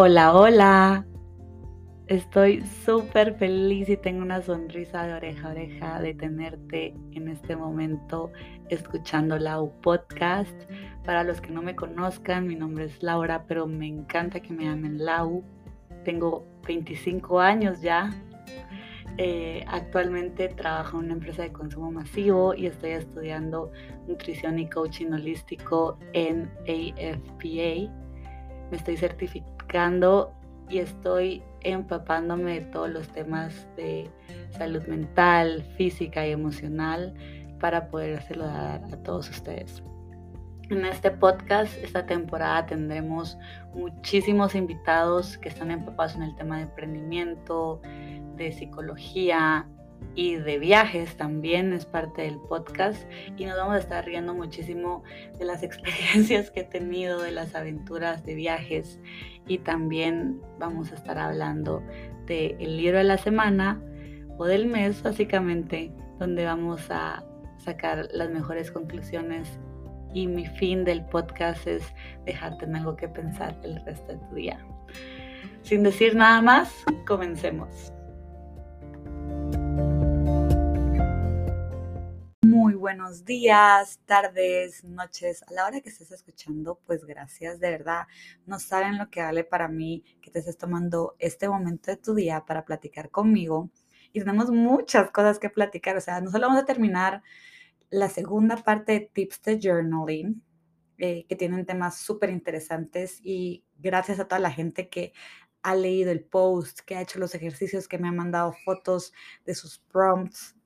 Hola, hola. Estoy súper feliz y tengo una sonrisa de oreja a oreja de tenerte en este momento escuchando Lau Podcast. Para los que no me conozcan, mi nombre es Laura, pero me encanta que me llamen Lau. Tengo 25 años ya. Eh, actualmente trabajo en una empresa de consumo masivo y estoy estudiando nutrición y coaching holístico en AFPA. Me estoy certificando y estoy empapándome de todos los temas de salud mental, física y emocional para poder hacerlo dar a todos ustedes. En este podcast, esta temporada tendremos muchísimos invitados que están empapados en el tema de emprendimiento, de psicología y de viajes también es parte del podcast y nos vamos a estar riendo muchísimo de las experiencias que he tenido, de las aventuras de viajes y también vamos a estar hablando del libro de la semana o del mes básicamente donde vamos a sacar las mejores conclusiones y mi fin del podcast es dejarte en algo que pensar el resto de tu día. Sin decir nada más, comencemos. Muy buenos días, tardes, noches. A la hora que estés escuchando, pues gracias, de verdad. No saben lo que vale para mí que te estés tomando este momento de tu día para platicar conmigo. Y tenemos muchas cosas que platicar. O sea, no solo vamos a terminar la segunda parte de Tips de Journaling, eh, que tienen temas súper interesantes y gracias a toda la gente que ha leído el post, que ha hecho los ejercicios, que me ha mandado fotos de sus prompts.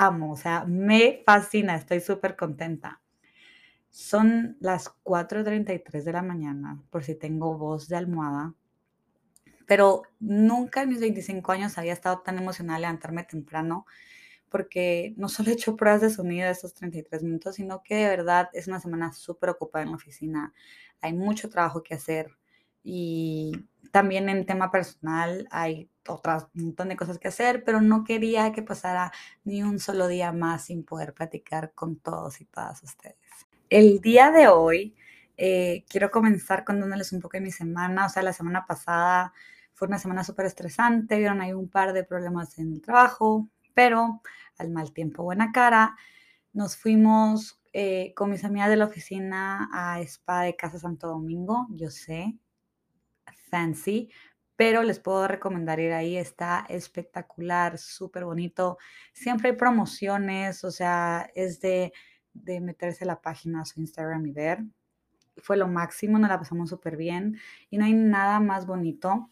Amo, o sea, me fascina, estoy súper contenta. Son las 4.33 de la mañana, por si tengo voz de almohada, pero nunca en mis 25 años había estado tan emocionada levantarme temprano porque no solo he hecho pruebas de sonido de estos 33 minutos, sino que de verdad es una semana súper ocupada en la oficina. Hay mucho trabajo que hacer y también en tema personal hay otras un montón de cosas que hacer, pero no quería que pasara ni un solo día más sin poder platicar con todos y todas ustedes. El día de hoy eh, quiero comenzar contándoles un poco de mi semana. O sea, la semana pasada fue una semana súper estresante, vieron ahí un par de problemas en el trabajo, pero al mal tiempo buena cara, nos fuimos eh, con mis amigas de la oficina a Spa de Casa Santo Domingo, yo sé, fancy, pero les puedo recomendar ir ahí, está espectacular, súper bonito, siempre hay promociones, o sea, es de, de meterse la página a su Instagram y ver. Fue lo máximo, nos la pasamos súper bien y no hay nada más bonito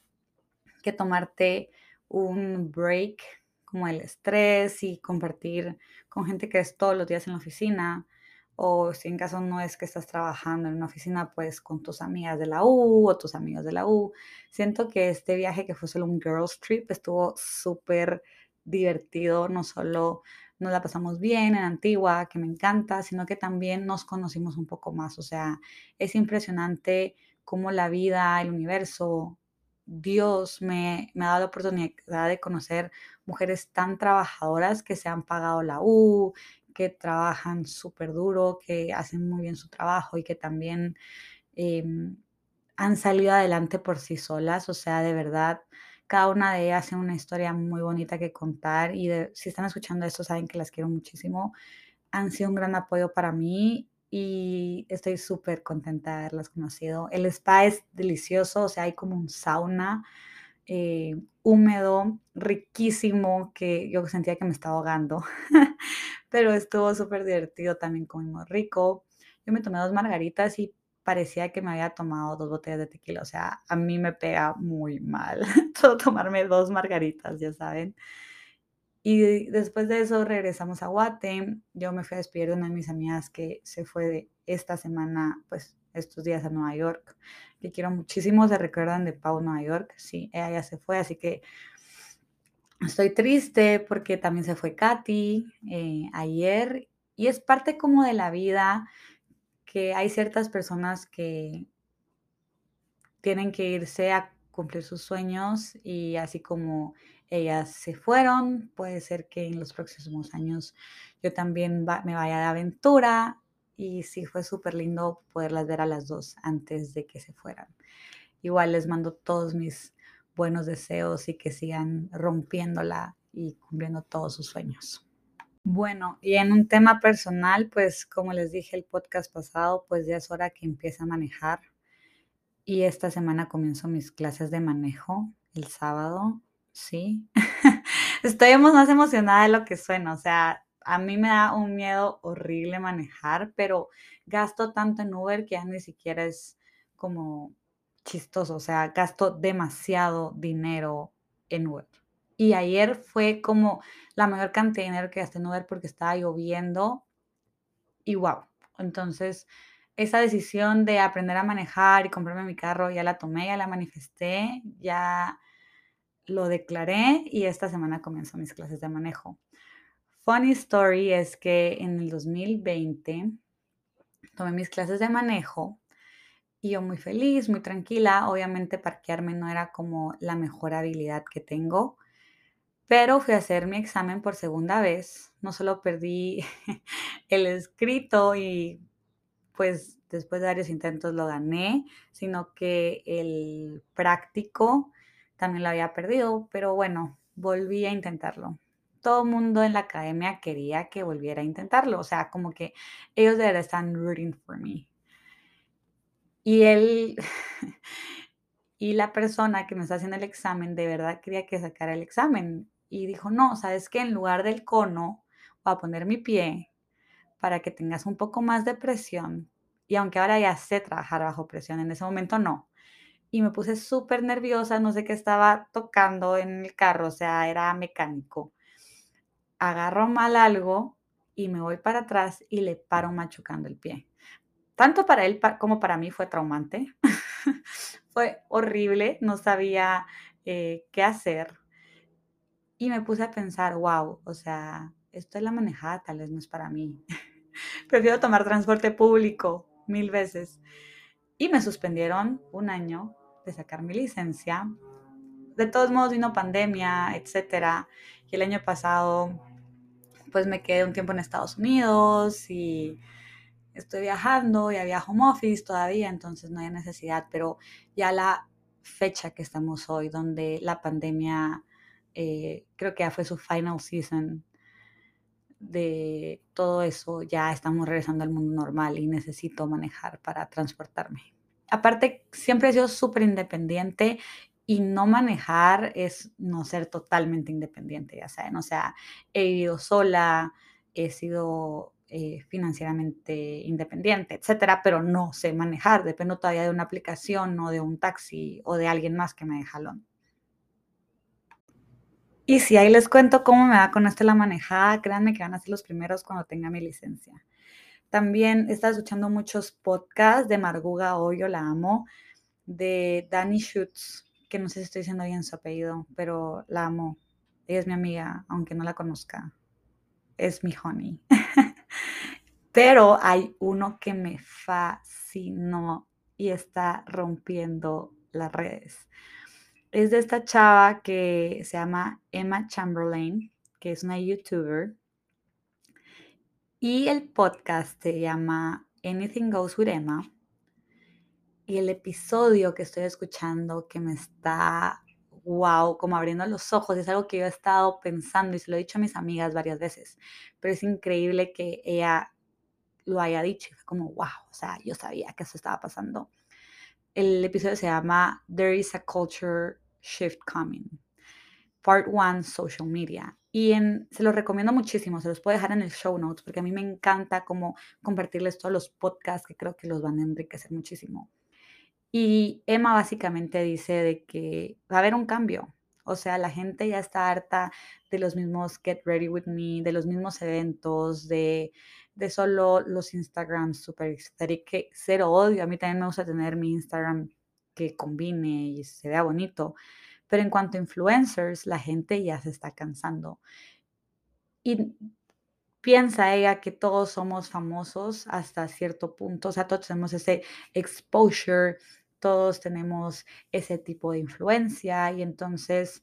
que tomarte un break como el estrés y compartir con gente que es todos los días en la oficina, o si en caso no es que estás trabajando en una oficina, pues con tus amigas de la U o tus amigos de la U. Siento que este viaje que fue solo un girls trip estuvo súper divertido, no solo nos la pasamos bien en Antigua, que me encanta, sino que también nos conocimos un poco más. O sea, es impresionante cómo la vida, el universo, Dios me, me ha dado la oportunidad de conocer mujeres tan trabajadoras que se han pagado la U, que trabajan súper duro, que hacen muy bien su trabajo y que también em, han salido adelante por sí solas. O sea, de verdad, cada una de ellas tiene una historia muy bonita que contar y si están escuchando esto saben que las quiero muchísimo. Han sido un gran apoyo para mí y estoy súper contenta de haberlas conocido. El spa es delicioso, o sea, hay como un sauna eh, húmedo, riquísimo, que yo sentía que me estaba ahogando, pero estuvo súper divertido, también comimos rico. Yo me tomé dos margaritas y parecía que me había tomado dos botellas de tequila, o sea, a mí me pega muy mal todo tomarme dos margaritas, ya saben. Y después de eso regresamos a Guate. Yo me fui a despedir de una de mis amigas que se fue de esta semana, pues estos días a Nueva York, que quiero muchísimo. ¿Se recuerdan de Pau Nueva York? Sí, ella ya se fue, así que estoy triste porque también se fue Katy eh, ayer. Y es parte como de la vida que hay ciertas personas que tienen que irse a cumplir sus sueños y así como ellas se fueron, puede ser que en los próximos años yo también me vaya de aventura y sí fue súper lindo poderlas ver a las dos antes de que se fueran. igual les mando todos mis buenos deseos y que sigan rompiéndola y cumpliendo todos sus sueños. Bueno, y en un tema personal, pues como les dije el podcast pasado, pues ya es hora que empiece a manejar. Y esta semana comienzo mis clases de manejo el sábado, sí. Estoy más emocionada de lo que suena, o sea, a mí me da un miedo horrible manejar, pero gasto tanto en Uber que ya ni siquiera es como chistoso, o sea, gasto demasiado dinero en Uber. Y ayer fue como la mayor cantidad de dinero que gasté en Uber porque estaba lloviendo y wow. Entonces, esa decisión de aprender a manejar y comprarme mi carro ya la tomé, ya la manifesté, ya lo declaré y esta semana comienzo mis clases de manejo. Funny story es que en el 2020 tomé mis clases de manejo y yo muy feliz, muy tranquila. Obviamente parquearme no era como la mejor habilidad que tengo, pero fui a hacer mi examen por segunda vez. No solo perdí el escrito y pues después de varios intentos lo gané, sino que el práctico también lo había perdido, pero bueno, volví a intentarlo todo el mundo en la academia quería que volviera a intentarlo. O sea, como que ellos de verdad están rooting for me. Y él y la persona que me está haciendo el examen de verdad quería que sacara el examen. Y dijo, no, sabes que en lugar del cono voy a poner mi pie para que tengas un poco más de presión. Y aunque ahora ya sé trabajar bajo presión, en ese momento no. Y me puse súper nerviosa, no sé qué estaba tocando en el carro, o sea, era mecánico agarro mal algo y me voy para atrás y le paro machucando el pie. Tanto para él como para mí fue traumante. fue horrible, no sabía eh, qué hacer. Y me puse a pensar, wow, o sea, esto es la manejada, tal vez no es para mí. Prefiero tomar transporte público mil veces. Y me suspendieron un año de sacar mi licencia. De todos modos vino pandemia, etcétera. Y el año pasado pues me quedé un tiempo en Estados Unidos y estoy viajando, ya viajo home office todavía, entonces no hay necesidad, pero ya la fecha que estamos hoy, donde la pandemia eh, creo que ya fue su final season de todo eso, ya estamos regresando al mundo normal y necesito manejar para transportarme. Aparte, siempre he sido súper independiente y no manejar es no ser totalmente independiente, ya saben. O sea, he vivido sola, he sido eh, financieramente independiente, etcétera, pero no sé manejar. Dependo todavía de una aplicación o de un taxi o de alguien más que me dé jalón. Y si ahí les cuento cómo me va con esto la manejada, créanme que van a ser los primeros cuando tenga mi licencia. También estado escuchando muchos podcasts de Marguga Hoyo, la amo, de Danny Schutz, que no sé si estoy diciendo bien su apellido, pero la amo. Ella es mi amiga, aunque no la conozca. Es mi honey. pero hay uno que me fascinó y está rompiendo las redes. Es de esta chava que se llama Emma Chamberlain, que es una youtuber. Y el podcast se llama Anything Goes with Emma y el episodio que estoy escuchando que me está, wow, como abriendo los ojos, es algo que yo he estado pensando y se lo he dicho a mis amigas varias veces, pero es increíble que ella lo haya dicho, fue como, wow, o sea, yo sabía que eso estaba pasando. El episodio se llama There is a Culture Shift Coming, Part 1, Social Media. Y en, se los recomiendo muchísimo, se los puedo dejar en el show notes, porque a mí me encanta como compartirles todos los podcasts que creo que los van a enriquecer muchísimo. Y Emma básicamente dice de que va a haber un cambio. O sea, la gente ya está harta de los mismos Get Ready With Me, de los mismos eventos, de, de solo los Instagrams super que cero odio. A mí también me gusta tener mi Instagram que combine y se vea bonito. Pero en cuanto a influencers, la gente ya se está cansando. Y piensa ella que todos somos famosos hasta cierto punto, o sea, todos tenemos ese exposure, todos tenemos ese tipo de influencia y entonces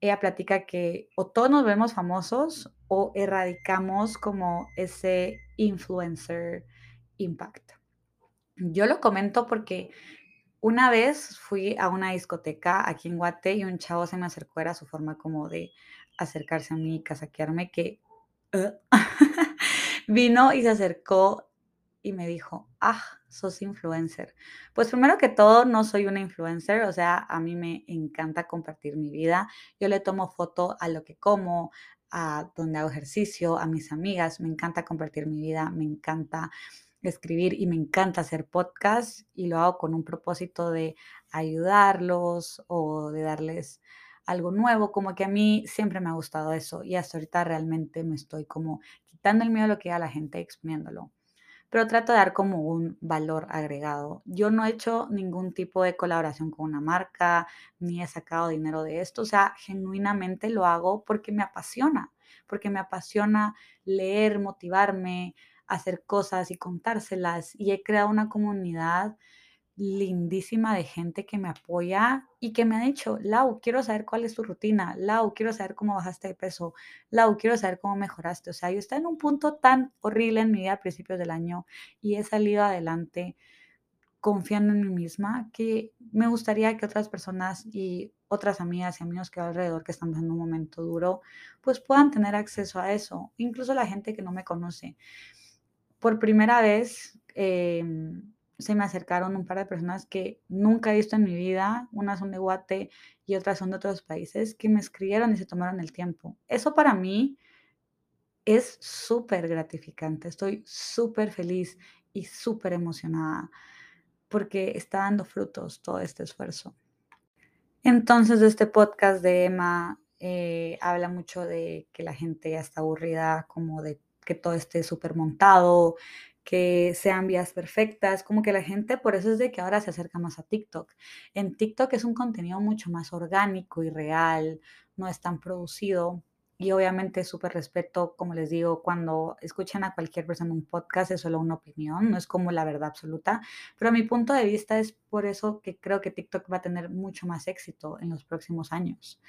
ella platica que o todos nos vemos famosos o erradicamos como ese influencer impact. Yo lo comento porque una vez fui a una discoteca aquí en Guate y un chavo se me acercó, era su forma como de acercarse a mí y casaquearme, que uh, vino y se acercó y me dijo, ah, sos influencer. Pues primero que todo, no soy una influencer, o sea, a mí me encanta compartir mi vida. Yo le tomo foto a lo que como, a donde hago ejercicio, a mis amigas, me encanta compartir mi vida, me encanta escribir y me encanta hacer podcast y lo hago con un propósito de ayudarlos o de darles algo nuevo, como que a mí siempre me ha gustado eso y hasta ahorita realmente me estoy como quitando el miedo a lo que da la gente exponiéndolo. Pero trato de dar como un valor agregado. Yo no he hecho ningún tipo de colaboración con una marca, ni he sacado dinero de esto. O sea, genuinamente lo hago porque me apasiona, porque me apasiona leer, motivarme, hacer cosas y contárselas. Y he creado una comunidad lindísima de gente que me apoya y que me ha dicho, Lau, quiero saber cuál es tu rutina, Lau, quiero saber cómo bajaste de peso, Lau, quiero saber cómo mejoraste. O sea, yo estaba en un punto tan horrible en mi vida a principios del año y he salido adelante confiando en mí misma que me gustaría que otras personas y otras amigas y amigos que alrededor que están pasando un momento duro, pues puedan tener acceso a eso, incluso la gente que no me conoce. Por primera vez, eh, se me acercaron un par de personas que nunca he visto en mi vida, unas son de Guate y otras son de otros países, que me escribieron y se tomaron el tiempo. Eso para mí es súper gratificante, estoy súper feliz y súper emocionada porque está dando frutos todo este esfuerzo. Entonces, este podcast de Emma eh, habla mucho de que la gente ya está aburrida, como de que todo esté súper montado, que sean vías perfectas, como que la gente, por eso es de que ahora se acerca más a TikTok. En TikTok es un contenido mucho más orgánico y real, no es tan producido. Y obviamente súper respeto, como les digo, cuando escuchan a cualquier persona un podcast es solo una opinión, no es como la verdad absoluta, pero mi punto de vista es por eso que creo que TikTok va a tener mucho más éxito en los próximos años.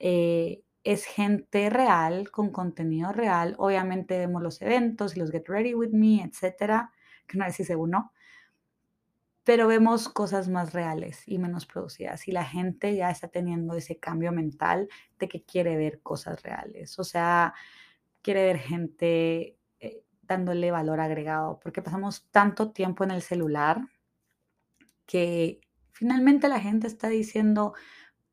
Eh, es gente real, con contenido real. Obviamente vemos los eventos los Get Ready With Me, etcétera, que no sé si uno, pero vemos cosas más reales y menos producidas. Y la gente ya está teniendo ese cambio mental de que quiere ver cosas reales. O sea, quiere ver gente eh, dándole valor agregado, porque pasamos tanto tiempo en el celular que finalmente la gente está diciendo,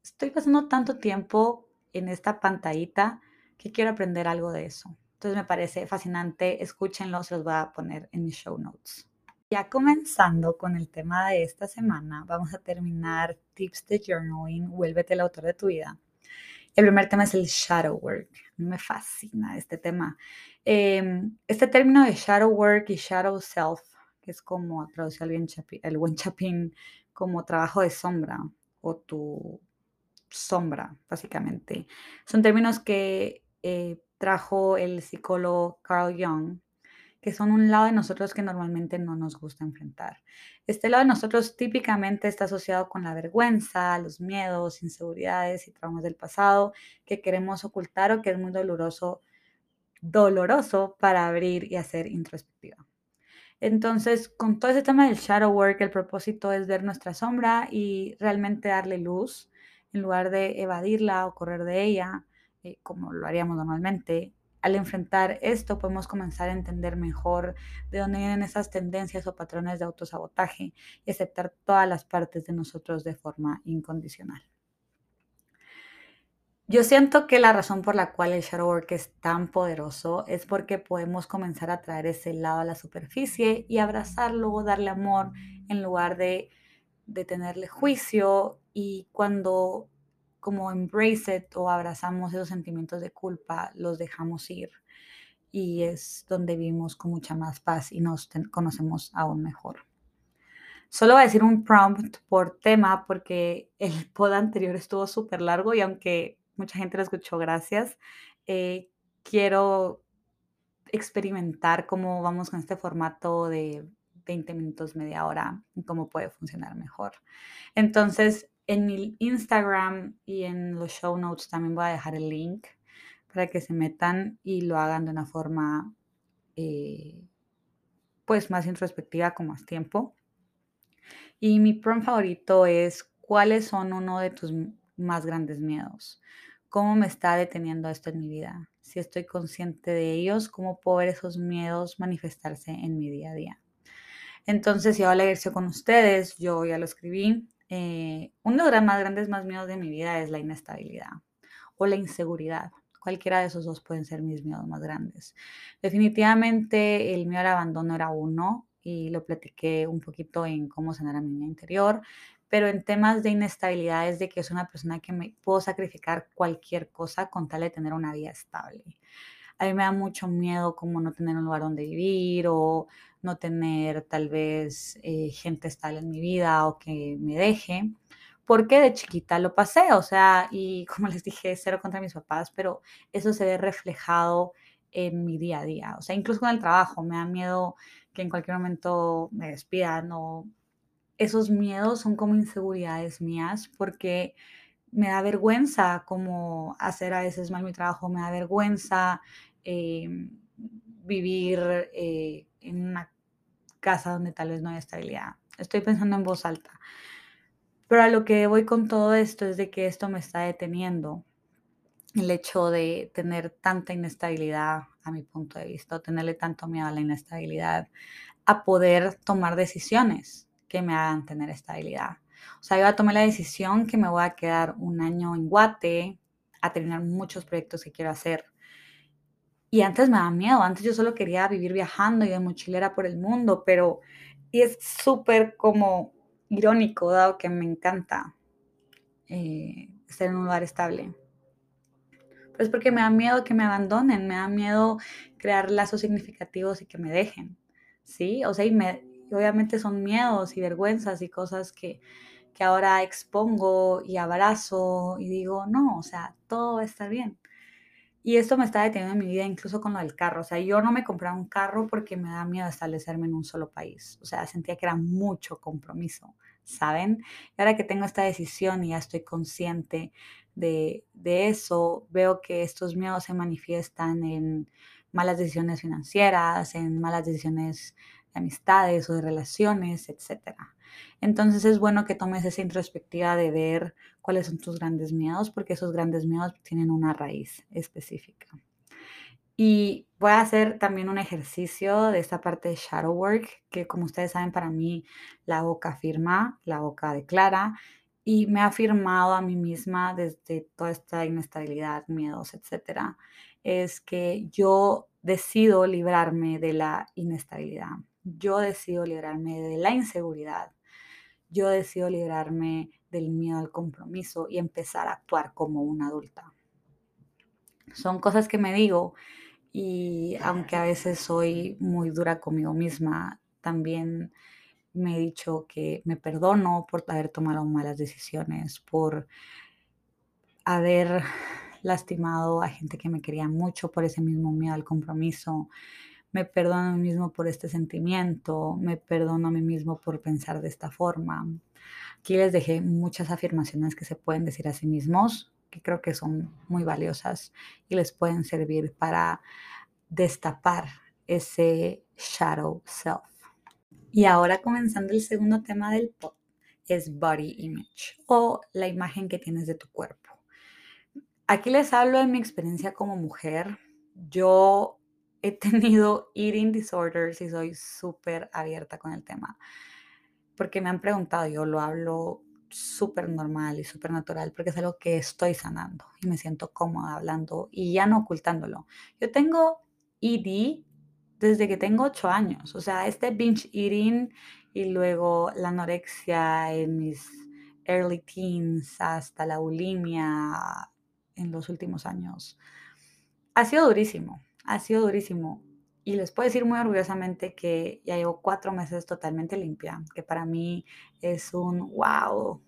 estoy pasando tanto tiempo en esta pantallita que quiero aprender algo de eso. Entonces me parece fascinante, escúchenlo, se los voy a poner en mis show notes. Ya comenzando con el tema de esta semana, vamos a terminar tips de journaling, vuélvete el autor de tu vida. El primer tema es el shadow work. Me fascina este tema. Em, este término de shadow work y shadow self, que es como traducido el, el buen chapín, como trabajo de sombra o tu sombra, básicamente. Son términos que eh, trajo el psicólogo Carl Jung, que son un lado de nosotros que normalmente no nos gusta enfrentar. Este lado de nosotros típicamente está asociado con la vergüenza, los miedos, inseguridades y traumas del pasado que queremos ocultar o que es muy doloroso, doloroso para abrir y hacer introspectiva. Entonces, con todo ese tema del shadow work, el propósito es ver nuestra sombra y realmente darle luz en lugar de evadirla o correr de ella, eh, como lo haríamos normalmente, al enfrentar esto podemos comenzar a entender mejor de dónde vienen esas tendencias o patrones de autosabotaje y aceptar todas las partes de nosotros de forma incondicional. Yo siento que la razón por la cual el shadow work es tan poderoso es porque podemos comenzar a traer ese lado a la superficie y abrazarlo, darle amor en lugar de de tenerle juicio y cuando como embrace it o abrazamos esos sentimientos de culpa, los dejamos ir y es donde vivimos con mucha más paz y nos conocemos aún mejor. Solo voy a decir un prompt por tema porque el pod anterior estuvo súper largo y aunque mucha gente lo escuchó, gracias, eh, quiero experimentar cómo vamos con este formato de 20 minutos, media hora, cómo puede funcionar mejor. Entonces, en mi Instagram y en los show notes también voy a dejar el link para que se metan y lo hagan de una forma eh, pues más introspectiva con más tiempo. Y mi prompt favorito es, ¿cuáles son uno de tus más grandes miedos? ¿Cómo me está deteniendo esto en mi vida? Si estoy consciente de ellos, ¿cómo puedo ver esos miedos manifestarse en mi día a día? Entonces, hago la ejercicio con ustedes, yo ya lo escribí. Eh, uno de los más grandes más miedos de mi vida es la inestabilidad o la inseguridad. Cualquiera de esos dos pueden ser mis miedos más grandes. Definitivamente el miedo al abandono era uno y lo platiqué un poquito en cómo sanar a mi niña interior, pero en temas de inestabilidad es de que es una persona que me puedo sacrificar cualquier cosa con tal de tener una vida estable. A mí me da mucho miedo como no tener un lugar donde vivir o no tener tal vez eh, gente estable en mi vida o que me deje, porque de chiquita lo pasé, o sea, y como les dije, cero contra mis papás, pero eso se ve reflejado en mi día a día, o sea, incluso con el trabajo, me da miedo que en cualquier momento me despidan o esos miedos son como inseguridades mías porque me da vergüenza como hacer a veces mal mi trabajo, me da vergüenza em, vivir eh, en una casa donde tal vez no hay estabilidad. Estoy pensando en voz alta. Pero a lo que voy con todo esto es de que esto me está deteniendo. El hecho de tener tanta inestabilidad a mi punto de vista, tenerle tanto miedo a la inestabilidad, a poder tomar decisiones que me hagan tener estabilidad. O sea, yo a tomar la decisión que me voy a quedar un año en Guate a terminar muchos proyectos que quiero hacer y antes me daba miedo, antes yo solo quería vivir viajando y de mochilera por el mundo, pero y es súper como irónico, dado que me encanta eh, estar en un lugar estable. Pero es porque me da miedo que me abandonen, me da miedo crear lazos significativos y que me dejen, ¿sí? O sea, y, me, obviamente son miedos y vergüenzas y cosas que, que ahora expongo y abrazo y digo, no, o sea, todo va a estar bien. Y esto me está deteniendo en mi vida, incluso con lo del carro. O sea, yo no me compré un carro porque me da miedo establecerme en un solo país. O sea, sentía que era mucho compromiso, ¿saben? Y ahora que tengo esta decisión y ya estoy consciente de, de eso, veo que estos miedos se manifiestan en malas decisiones financieras, en malas decisiones de amistades o de relaciones, etcétera. Entonces es bueno que tomes esa introspectiva de ver cuáles son tus grandes miedos, porque esos grandes miedos tienen una raíz específica. Y voy a hacer también un ejercicio de esta parte de shadow work, que como ustedes saben, para mí la boca afirma, la boca declara, y me ha afirmado a mí misma desde toda esta inestabilidad, miedos, etcétera, es que yo decido librarme de la inestabilidad. Yo decido librarme de la inseguridad yo decido librarme del miedo al compromiso y empezar a actuar como una adulta. Son cosas que me digo y aunque a veces soy muy dura conmigo misma, también me he dicho que me perdono por haber tomado malas decisiones, por haber lastimado a gente que me quería mucho por ese mismo miedo al compromiso, me perdono a mí mismo por este sentimiento, me perdono a mí mismo por pensar de esta forma. Aquí les dejé muchas afirmaciones que se pueden decir a sí mismos, que creo que son muy valiosas y les pueden servir para destapar ese shadow self. Y ahora comenzando el segundo tema del pop, es body image o la imagen que tienes de tu cuerpo. Aquí les hablo de mi experiencia como mujer. Yo he tenido eating disorders y soy súper abierta con el tema. Porque me han preguntado, yo lo hablo súper normal y súper natural porque es algo que estoy sanando y me siento cómoda hablando y ya no ocultándolo. Yo tengo ED desde que tengo 8 años, o sea, este binge eating y luego la anorexia en mis early teens hasta la bulimia en los últimos años. Ha sido durísimo, ha sido durísimo. Y les puedo decir muy orgullosamente que ya llevo cuatro meses totalmente limpia, que para mí es un wow,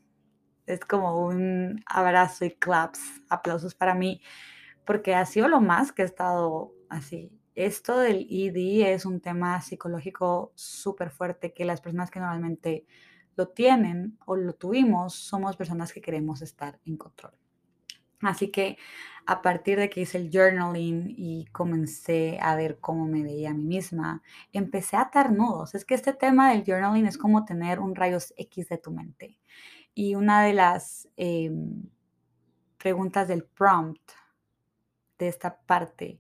es como un abrazo y claps, aplausos para mí, porque ha sido lo más que he estado así. Esto del ED es un tema psicológico súper fuerte que las personas que normalmente lo tienen o lo tuvimos somos personas que queremos estar en control. Así que a partir de que hice el journaling y comencé a ver cómo me veía a mí misma, empecé a atar nudos. Es que este tema del journaling es como tener un rayos X de tu mente. Y una de las em, preguntas del prompt de esta parte,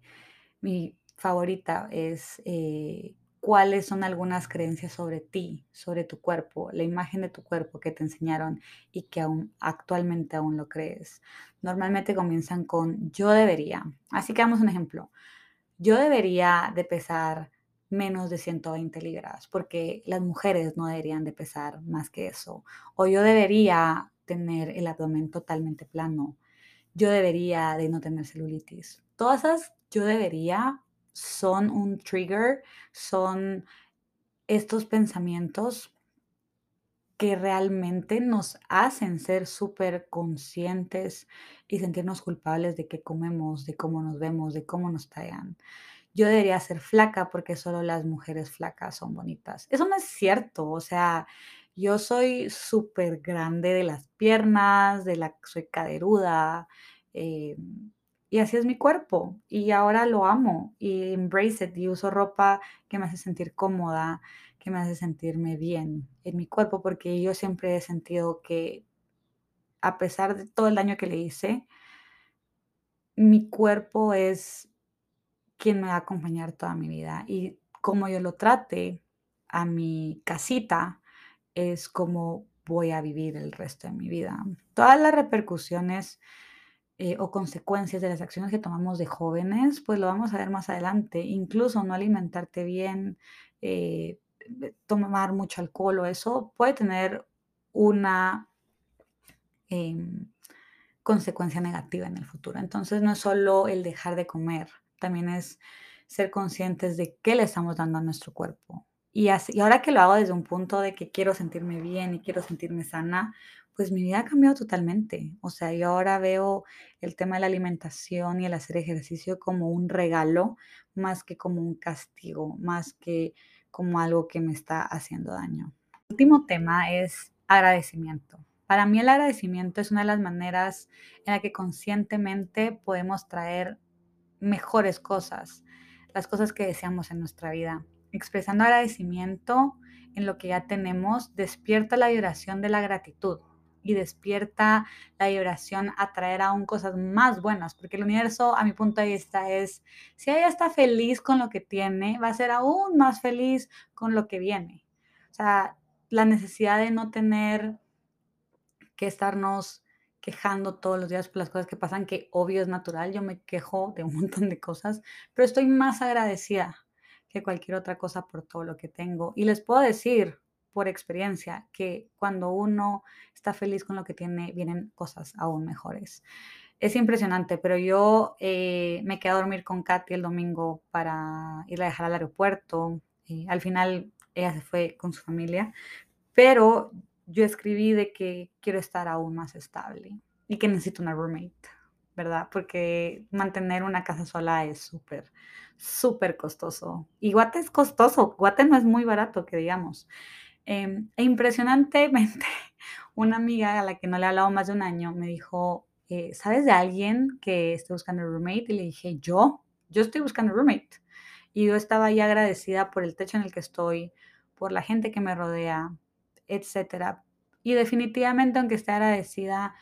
mi favorita es eh, cuáles son algunas creencias sobre ti, sobre tu cuerpo, la imagen de tu cuerpo que te enseñaron y que aún actualmente aún lo crees. Normalmente comienzan con yo debería. Así que damos un ejemplo. Yo debería de pesar menos de 120 libras porque las mujeres no deberían de pesar más que eso. O yo debería tener el abdomen totalmente plano. Yo debería de no tener celulitis. Todas esas yo debería son un trigger, son estos pensamientos que realmente nos hacen ser súper conscientes y sentirnos culpables de qué comemos, de cómo nos vemos, de cómo nos tallan. Yo debería ser flaca porque solo las mujeres flacas son bonitas. Eso no es cierto, o sea, yo soy súper grande de las piernas, de la soy caderuda, eh, y así es mi cuerpo y ahora lo amo y embrace it y uso ropa que me hace sentir cómoda, que me hace sentirme bien en mi cuerpo porque yo siempre he sentido que a pesar de todo el daño que le hice, mi cuerpo es quien me va a acompañar toda mi vida y como yo lo trate a mi casita es como voy a vivir el resto de mi vida. Todas las repercusiones eh, o consecuencias de las acciones que tomamos de jóvenes, pues lo vamos a ver más adelante. Incluso no alimentarte bien, eh, tomar mucho alcohol o eso puede tener una em, consecuencia negativa en el futuro. Entonces no es solo el dejar de comer, también es ser conscientes de qué le estamos dando a nuestro cuerpo. Y, así, y ahora que lo hago desde un punto de que quiero sentirme bien y quiero sentirme sana, pues mi vida ha cambiado totalmente. O sea, yo ahora veo el tema de la alimentación y el hacer ejercicio como un regalo, más que como un castigo, más que como algo que me está haciendo daño. El último tema es agradecimiento. Para mí el agradecimiento es una de las maneras en la que conscientemente podemos traer mejores cosas, las cosas que deseamos en nuestra vida. Expresando agradecimiento en lo que ya tenemos despierta la vibración de la gratitud y despierta la vibración a traer aún cosas más buenas, porque el universo, a mi punto de vista, es, si ella está feliz con lo que tiene, va a ser aún más feliz con lo que viene. O sea, la necesidad de no tener que estarnos quejando todos los días por las cosas que pasan, que obvio es natural, yo me quejo de un montón de cosas, pero estoy más agradecida que cualquier otra cosa por todo lo que tengo. Y les puedo decir, por experiencia que cuando uno está feliz con lo que tiene, vienen cosas aún mejores. Es impresionante, pero yo eh, me quedé a dormir con Katy el domingo para ir a dejar al aeropuerto. y al final ella se fue con su familia, pero yo escribí de que quiero estar aún más estable y que necesito una roommate, ¿verdad? Porque mantener una casa sola es súper, súper costoso. Y Guate es costoso, Guate no es muy barato, que digamos. Em, e impresionantemente, una amiga a la que no le he hablado más de un año me dijo, eh, ¿sabes de alguien que esté buscando roommate? Y le dije, yo, yo estoy buscando roommate. Y yo estaba ahí agradecida por el techo en el que estoy, por la gente que me rodea, etcétera. Y definitivamente, aunque esté agradecida,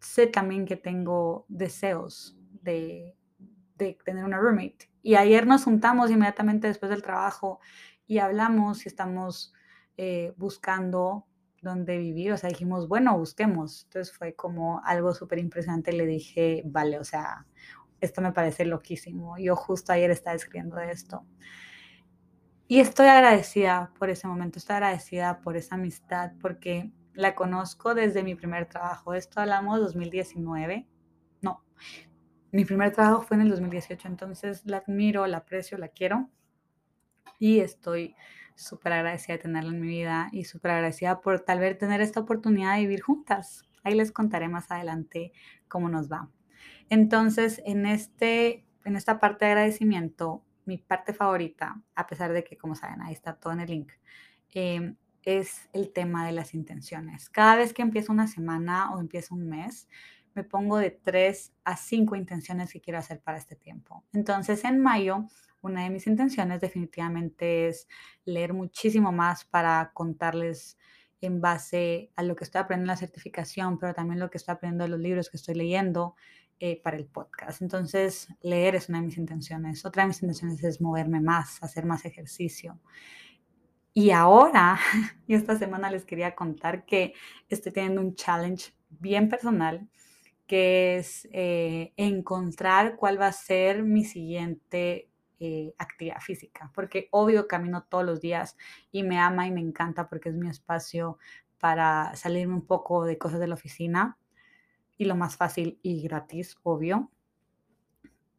sé también que tengo deseos de, de tener una roommate. Y ayer nos juntamos inmediatamente después del trabajo y hablamos y estamos eh, buscando dónde vivir, o sea, dijimos, bueno, busquemos. Entonces fue como algo súper impresionante. Le dije, vale, o sea, esto me parece loquísimo. Yo justo ayer estaba escribiendo de esto. Y estoy agradecida por ese momento, estoy agradecida por esa amistad, porque la conozco desde mi primer trabajo. Esto hablamos 2019. No, mi primer trabajo fue en el 2018, entonces la admiro, la aprecio, la quiero y estoy súper agradecida de tenerla en mi vida y súper agradecida por tal vez tener esta oportunidad de vivir juntas. Ahí les contaré más adelante cómo nos va. Entonces, en, este, en esta parte de agradecimiento, mi parte favorita, a pesar de que, como saben, ahí está todo en el link, em, es el tema de las intenciones. Cada vez que empiezo una semana o empiezo un mes, me pongo de tres a cinco intenciones que quiero hacer para este tiempo. Entonces, en mayo, una de mis intenciones definitivamente es leer muchísimo más para contarles en base a lo que estoy aprendiendo en la certificación, pero también lo que estoy aprendiendo en los libros que estoy leyendo eh, para el podcast. Entonces, leer es una de mis intenciones. Otra de mis intenciones es moverme más, hacer más ejercicio. Y ahora, y esta semana les quería contar que estoy teniendo un challenge bien personal, que es eh, encontrar cuál va a ser mi siguiente eh, actividad física, porque obvio camino todos los días y me ama y me encanta porque es mi espacio para salirme un poco de cosas de la oficina y lo más fácil y gratis, obvio.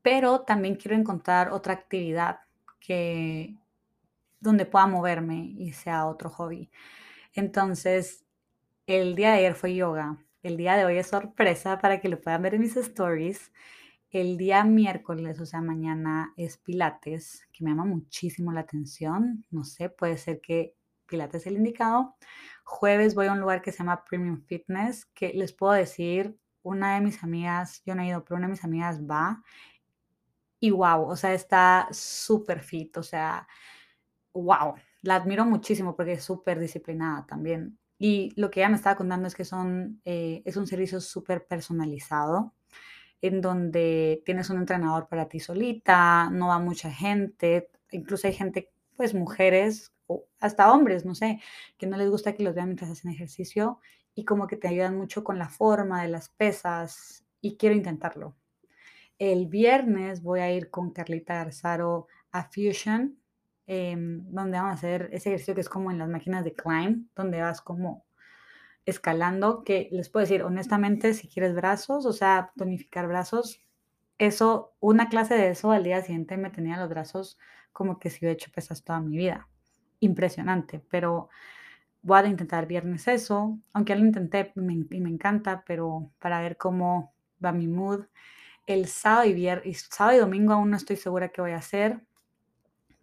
Pero también quiero encontrar otra actividad que donde pueda moverme y sea otro hobby. Entonces, el día de ayer fue yoga. El día de hoy es sorpresa para que lo puedan ver en mis stories. El día miércoles, o sea, mañana es Pilates, que me llama muchísimo la atención. No sé, puede ser que Pilates es el indicado. Jueves voy a un lugar que se llama Premium Fitness, que les puedo decir, una de mis amigas, yo no he ido, pero una de mis amigas va y wow, o sea, está súper fit, o sea, wow, la admiro muchísimo porque es súper disciplinada también. Y lo que ella me estaba contando es que son, eh, es un servicio súper personalizado en donde tienes un entrenador para ti solita, no va mucha gente, incluso hay gente, pues mujeres o hasta hombres, no sé, que no les gusta que los vean mientras hacen ejercicio y como que te ayudan mucho con la forma de las pesas y quiero intentarlo. El viernes voy a ir con Carlita Garzaro a Fusion, em, donde vamos a hacer ese ejercicio que es como en las máquinas de climb, donde vas como escalando, que les puedo decir honestamente, si quieres brazos, o sea, tonificar brazos, eso, una clase de eso al día siguiente me tenía los brazos como que si he hecho pesas toda mi vida. Impresionante, pero voy a intentar viernes eso, aunque ya lo intenté y me encanta, pero para ver cómo va mi mood. El sábado y, viernes, sábado y domingo aún no estoy segura qué voy a hacer,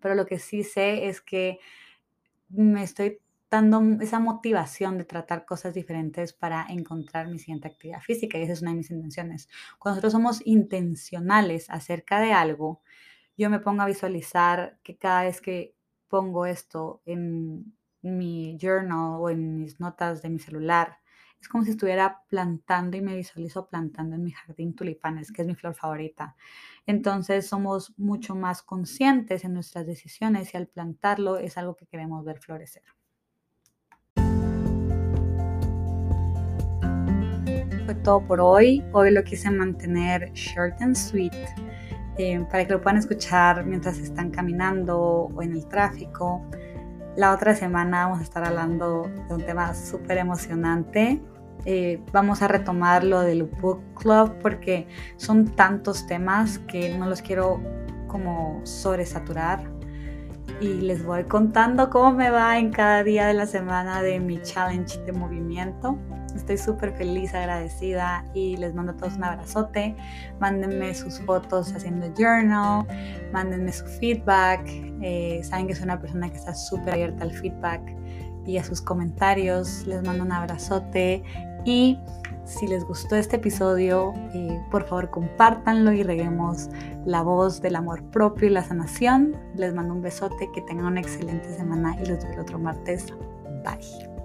pero lo que sí sé es que me estoy dando esa motivación de tratar cosas diferentes para encontrar mi siguiente actividad física y esa es una de mis intenciones. Cuando nosotros somos intencionales acerca de algo, yo me pongo a visualizar que cada vez que pongo esto en mi journal o en mis notas de mi celular, es como si estuviera plantando y me visualizo plantando en mi jardín tulipanes, que es mi flor favorita. Entonces somos mucho más conscientes en nuestras decisiones y al plantarlo es algo que queremos ver florecer. Fue todo por hoy. Hoy lo quise mantener short and sweet eh, para que lo puedan escuchar mientras están caminando o en el tráfico. La otra semana vamos a estar hablando de un tema súper emocionante. Eh, vamos a retomar lo del book club porque son tantos temas que no los quiero como sobresaturar y les voy contando cómo me va en cada día de la semana de mi challenge de movimiento. Estoy súper feliz, agradecida y les mando a todos un abrazote. Mándenme sus fotos haciendo journal, mándenme su feedback. Eh, saben que soy una persona que está súper abierta al feedback y a sus comentarios. Les mando un abrazote y si les gustó este episodio, eh, por favor compártanlo y reguemos la voz del amor propio y la sanación. Les mando un besote, que tengan una excelente semana y los veo el otro martes. Bye.